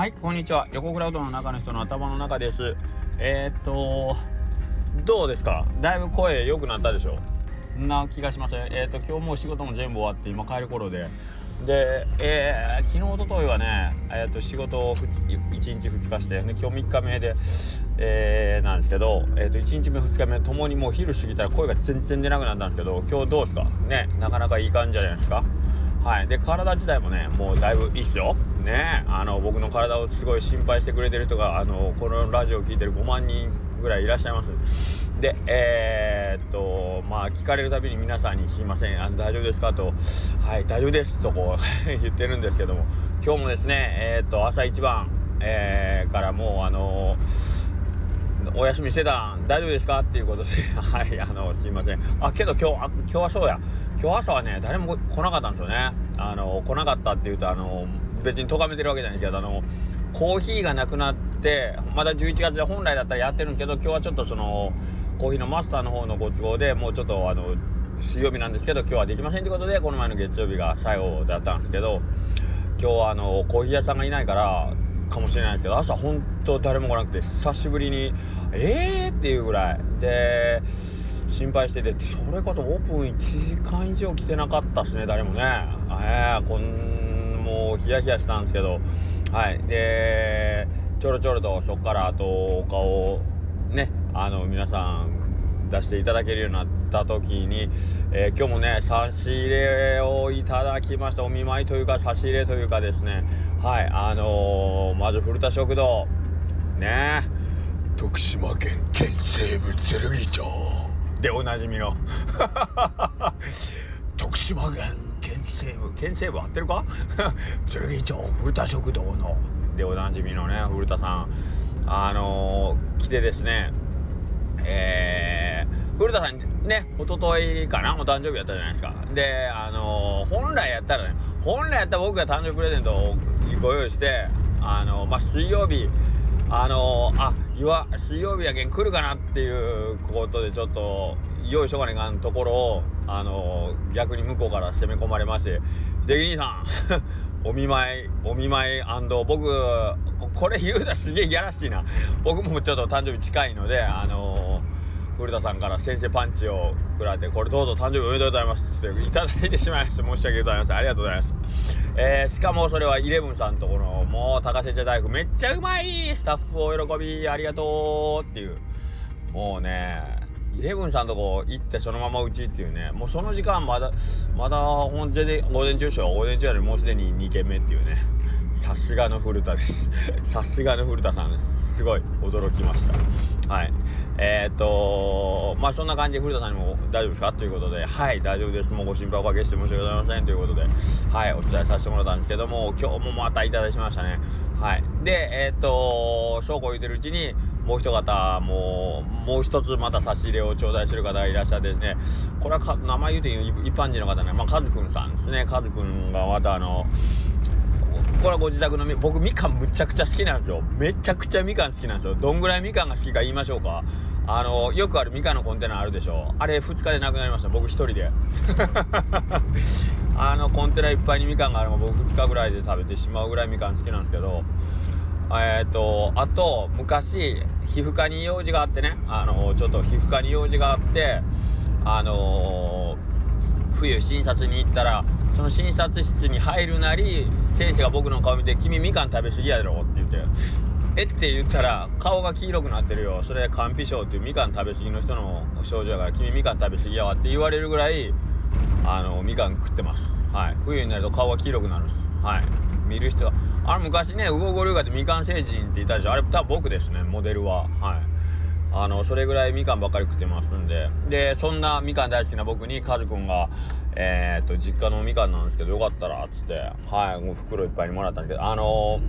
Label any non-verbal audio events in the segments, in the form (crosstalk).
はいこんにちは。横クラウドの中の人の頭の中です。えー、っとどうですか？だいぶ声良くなったでしょ？な気がします。えー、っと今日もう仕事も全部終わって今帰る頃で。で、えー、昨日おとといはね、えー、と仕事を1日2日して、ね、今日3日目で、えー、なんですけど、えー、と1日目2日目ともにもう昼過ぎたら声が全然出なくなったんですけど今日どうですか？ねなかなかいい感じじゃないですか？はい。で体自体もねもうだいぶいいっすよ。ね。あの僕の体をすごい心配してくれてる人があのこのラジオを聴いてる5万人ぐらいいらっしゃいます。でえー、っとまあ聞かれるたびに皆さんに「すいません。あの大丈夫ですか?」と「はい大丈夫です」とこう (laughs) 言ってるんですけども。今日もですねえー、っと朝一番、えー、からもうあのお休みしてたん大丈夫ですか？っていうことで。(laughs) はいあのすいません。あけど今日あ今日はそうや。今日朝はね誰も来なかったんですよね。あの来なかったっていうとあの別に咎めてるわけじゃないんですけどあのコーヒーがなくなってまだ11月で本来だったらやってるんですけど今日はちょっとそのコーヒーのマスターの方のご都合でもうちょっとあの水曜日なんですけど今日はできませんということでこの前の月曜日が最後だったんですけど今日はあのコーヒー屋さんがいないからかもしれないですけど朝本当誰も来なくて久しぶりにえーっていうぐらい。で心配しててそれこそオープン1時間以上来てなかったっすね誰もね。えー、こんもうヒヤヒヤしたんですけど。はい。でちょろちょろとそっからあとお顔ねあの皆さん出していただけるようになった時に、えー、今日もね差し入れをいただきました。お見舞いというか差し入れというかですね。はいあのー、まず古田食堂。ね。徳島県県西部鶴木町。でおなじみの。(laughs) 徳島県県西部県西部合ってるか？(laughs) 鶴木町古田食堂の。でおなじみのね古田さん。あのー、来てですね。えー、古田さんね、おとといかな、お誕生日やったじゃないですか。で、あのー、本来やったらね、本来やったら僕が誕生日プレゼントをご用意して、あのー、まあ、水曜日、あのー、あ、いわ、水曜日やけん来るかなっていうことでちょっと、用意しとかねかんところを、あの逆に向こうから攻め込まれまして、秀樹兄さん (laughs) お見舞い、お見舞い僕、これ言うたらすげえいやらしいな。僕もちょっと誕生日近いので、あの、古田さんから先生パンチを食らって、これどうぞ誕生日おめでとうございますっていただいてしまいまして、申し訳ございません。ありがとうございます。えー、しかもそれはイレブンさんとこの、もう高瀬茶大福めっちゃうまいスタッフお喜びありがとうっていう。もうね、イレブンさんとこ行ってそのままうちっていうね。もうその時間まだまだ本当で午前中でしょ。午前中よりもうすでに2軒目っていうね。さすがの古田です。さすがの古田さんです。すごい驚きました。はい。えー、っとまあそんな感じで古田さんにも大丈夫ですか？ということではい大丈夫です。もうご心配おかけして申し訳ございませんということではいお伝えさせてもらったんですけども今日もまたいただきましたね。はい。でえー、っとそうこう言うてるうちにもう一方もうもう一つまた差し入れを頂戴する方がいらっしゃってですねこれはか名前言うていい一般人の方ねまあカズくんさんですね。カズくんがまたあのこれはご自宅のみ僕みかんむちゃくちゃ好きなんですよ。めちゃくちゃみかん好きなんですよ。どんぐらいみかんが好きか言いましょうか。あのよくあるみかんのコンテナあるでしょあれ2日でなくなりました。僕1人で。(laughs) あのコンテナいっぱいにみかんがあるの僕2日ぐらいで食べてしまうぐらいみかん好きなんですけど。えっ、ー、とあと昔皮膚科に用事があってね。あのちょっと皮膚科に用事があってあのー、冬診察に行ったらその診察室に入るなり先生が僕の顔見て「君みかん食べ過ぎやろ」って言って「えっ?」て言ったら「顔が黄色くなってるよ。それ肝皮症っていうみかん食べ過ぎの人の症状やから君みかん食べ過ぎやわ」って言われるぐらいあのみかん食ってます。はい。冬になると顔が黄色くなるんです。はい。見る人はあれ昔ね魚五龍河でみかん星人って言ったでしょ。あれ多分僕ですねモデルは。はい。あのそれぐらいみかんばっかり食ってますんで。でそんなみかん大好きな僕にカズくんがえー、っと実家のみかんなんですけどよかったらっつってはいもう袋いっぱいにもらったんですけどあの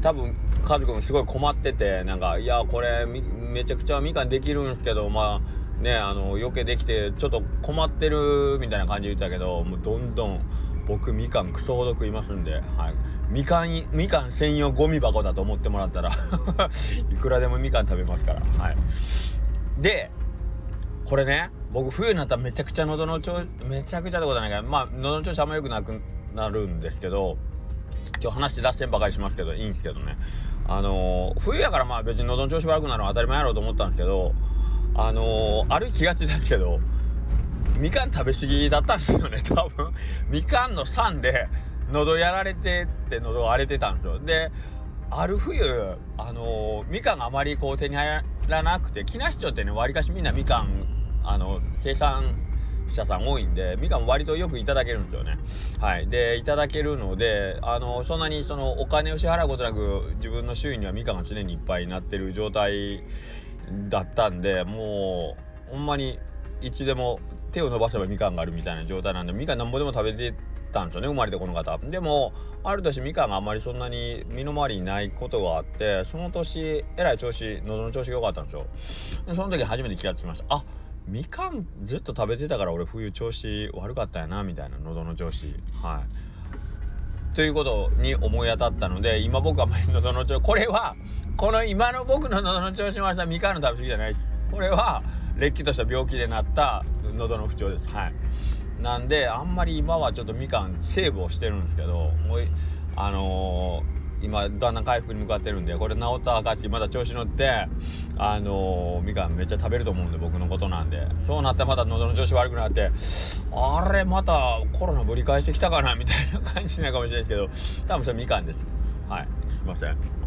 ー、多分カズくんすごい困っててなんかいやこれめちゃくちゃみかんできるんですけどまあねあの余計できてちょっと困ってるみたいな感じで言ってたけどもうどんどん僕みかんクソほど食いますんで、はい、みかんみかん専用ゴミ箱だと思ってもらったら (laughs) いくらでもみかん食べますからはい。でこれね僕冬になったらめちゃくちゃ喉の調子めちゃくちゃってことないからまあ喉の調子あんま良くなくなるんですけど今日話出せんばかりしますけどいいんですけどね。あのー、冬やからまあ別に喉の調子悪くなるのは当たり前やろうと思ったんですけどあのー、ある気がついたんですけどみかん食べ過ぎだったんですよね (laughs) 多分。みかんの酸で喉やられてって喉が荒れてたんですよ。である冬あの、みかんがあまりこう手に入らなくて木梨町ってねわりかしみんなみかんあの生産者さん多いんでみかん割とよくいただけるんですよね。はい。でいただけるのであのそんなにそのお金を支払うことなく自分の周囲にはみかんが常にいっぱいになってる状態だったんでもうほんまにいつでも手を伸ばせばみかんがあるみたいな状態なんでみかんなんぼでも食べてたんですよね生まれてこの方。でもある年みかんがあんまりそんなに身の回りにないことがあってその年えらい調子喉の調子が良かったんですよ。でその時初めて気がつきました。あみかんずっと食べてたから俺冬調子悪かったやなみたいな喉の調子。はい。ということに思い当たったので今僕は喉の調子これはこの今の僕の喉の調子はみかんの食べ過ぎじゃないです。これはれっきとした病気でなった喉の不調です。はい。なんであんまり今はちょっとみかんセーブをしてるんですけどもうあのー今だんだん回復に向かってるんでこれ治った証まだ調子乗ってあのー、みかんめっちゃ食べると思うんで僕のことなんで。そうなったらまた喉の調子悪くなってあれまたコロナぶり返してきたかなみたいな感じになるかもしれないですけど多分それみかんです。はい。すいません。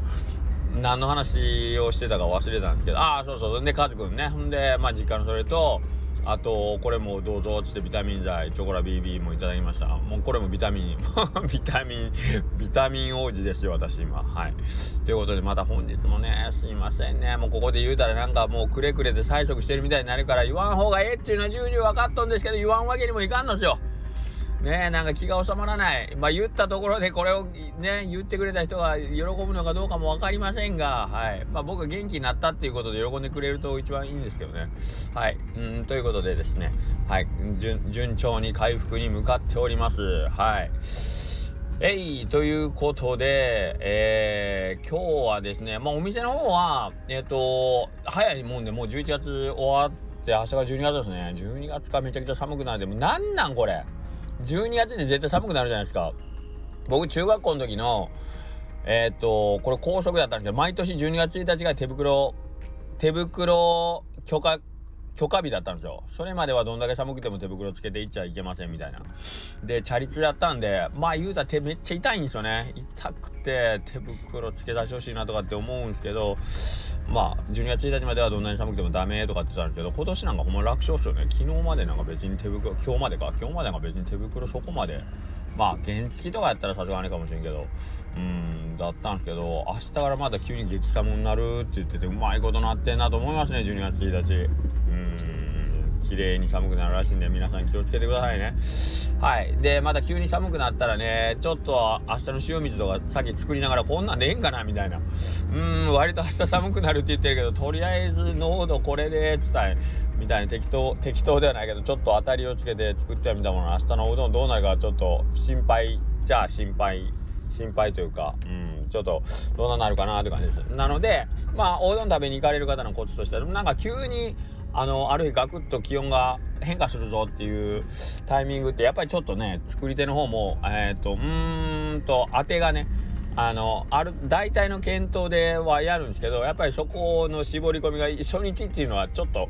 何の話をしてたか忘れたんですけど。ああそうそうでカズくんね。ほんでまあ実家のそれとあとこれもどうぞっつってビタミン剤チョコラ BB もいただきました。もうこれもビタミン (laughs) ビタミンビタミン王子ですよ私今。はい。ということでまた本日もねすいませんね。もうここで言うたらなんかもうくれくれで催促してるみたいになるから言わん方がええっちゅうのは重々分かっとんですけど言わんわけにもいかんのですよ。ねえなんか気が収まらない。まあ言ったところでこれをね言ってくれた人が喜ぶのかどうかも分かりませんがはい。まあ僕が元気になったっていうことで喜んでくれると一番いいんですけどね。はい。うんということでですね。はい。順調に回復に向かっております。はい。えいということで、えー、今日はですね、まあお店の方は、えっ、ー、と、早いもんでもう11月終わって、明日が12月ですね。12月かめちゃくちゃ寒くなる。で、もなんなんこれ。12月で絶対寒くなるじゃないですか。僕、中学校の時の、えー、っと、これ高速だったんですけど、毎年12月1日が手袋、手袋許可、許可日だったんですよ。それまではどんだけ寒くても手袋つけていっちゃいけませんみたいな。で、チャリ通やったんで、まあ言うたら手めっちゃ痛いんですよね。痛くて手袋つけ出してほしいなとかって思うんですけど、まあ12月1日まではどんなに寒くてもダメとかって言ったんですけど今年なんかほんま楽勝っすよね昨日までなんか別に手袋今日までか今日までなんか別に手袋そこまでまあ原付とかやったらさすがにかもしれんけどうんだったんですけど明日からまた急に激寒になるって言っててうまいことなってんなと思いますね12月1日綺麗に寒くなるらしいんで皆さん気をつけてくださいね。はい。でまた急に寒くなったらねちょっと明日の塩水とかさっき作りながらこんなんでええんかなみたいな。うん割と明日寒くなるって言ってるけどとりあえず濃度これでつったいみたいに適当適当ではないけどちょっと当たりをつけて作ってみたもの。明日のおうどんどうなるかちょっと心配じゃあ心配心配というか、うん、ちょっとどうなるかなって感じです。なので、まあ、おうどん食べに行かれる方のコツとしては、なんか急にあのある日ガクッと気温が変化するぞっていうタイミングってやっぱりちょっとね作り手の方もえっ、ー、とうーんと当てがねあのある大体の検討ではやるんですけどやっぱりそこの絞り込みが初日っていうのはちょっと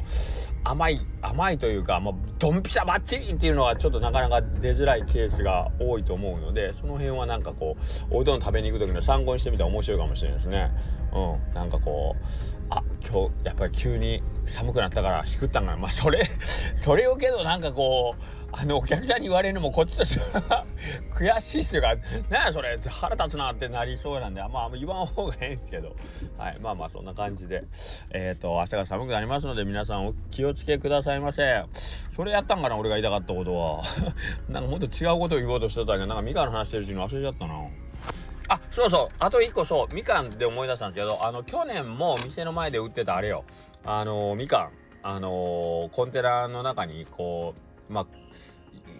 甘い甘いというかもうドンピシャバッチリっていうのはちょっとなかなか出づらいケースが多いと思うのでその辺はなんかこうおうどん食べに行く時の参考にしてみたら面白いかもしれないですね。うん、なんかこうあ今日やっぱり急に寒くなったからしくったんかなまあそれ (laughs) それをけどなんかこうあのお客さんに言われるのもこっちとしては (laughs) 悔しいっていうかなんやそれ腹立つなってなりそうなんでまあ言わん方がええんですけど。はい。まあまあそんな感じで。えっ、ー、と明日が寒くなりますので皆さんお気をつけくださいませ。それやったんかな俺が言いたかったことは。(laughs) なんかもっと違うことを言おうとしてたけどなんかミカの話してるうちに忘れちゃったな。あそうそう。あと1個そう。みかんで思い出したんですけどあの去年も店の前で売ってたあれよ。あのみかん。あのコンテナの中にこうまあ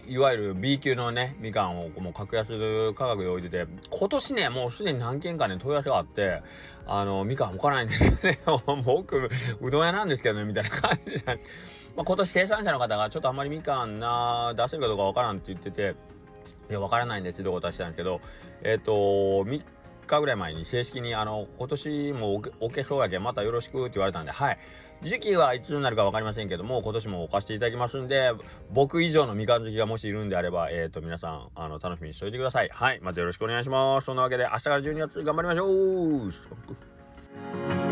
いわゆる B 級のねみかんをもう格安価格で置いてて今年ねもうすでに何件かね問い合わせがあってあのみかん置かないんですよね。(laughs) 僕うどん屋なんですけどねみたいな感じなんです。まあ、今年生産者の方がちょっとあんまりみかんな出せるかどうかわからんって言ってていやわからないんですってことはしたんですけど。えっ、と3日ぐらい前に正式にあの今年もおけおけそうやけんまたよろしくって言われたんではい。時期はいつになるか分かりませんけども今年も置かせていただきますんで僕以上のみかん好きがもしいるんであればえっ、と皆さんあの楽しみにしておいてください。はい。またよろしくお願いします。そんなわけで明日から12月頑張りましょう。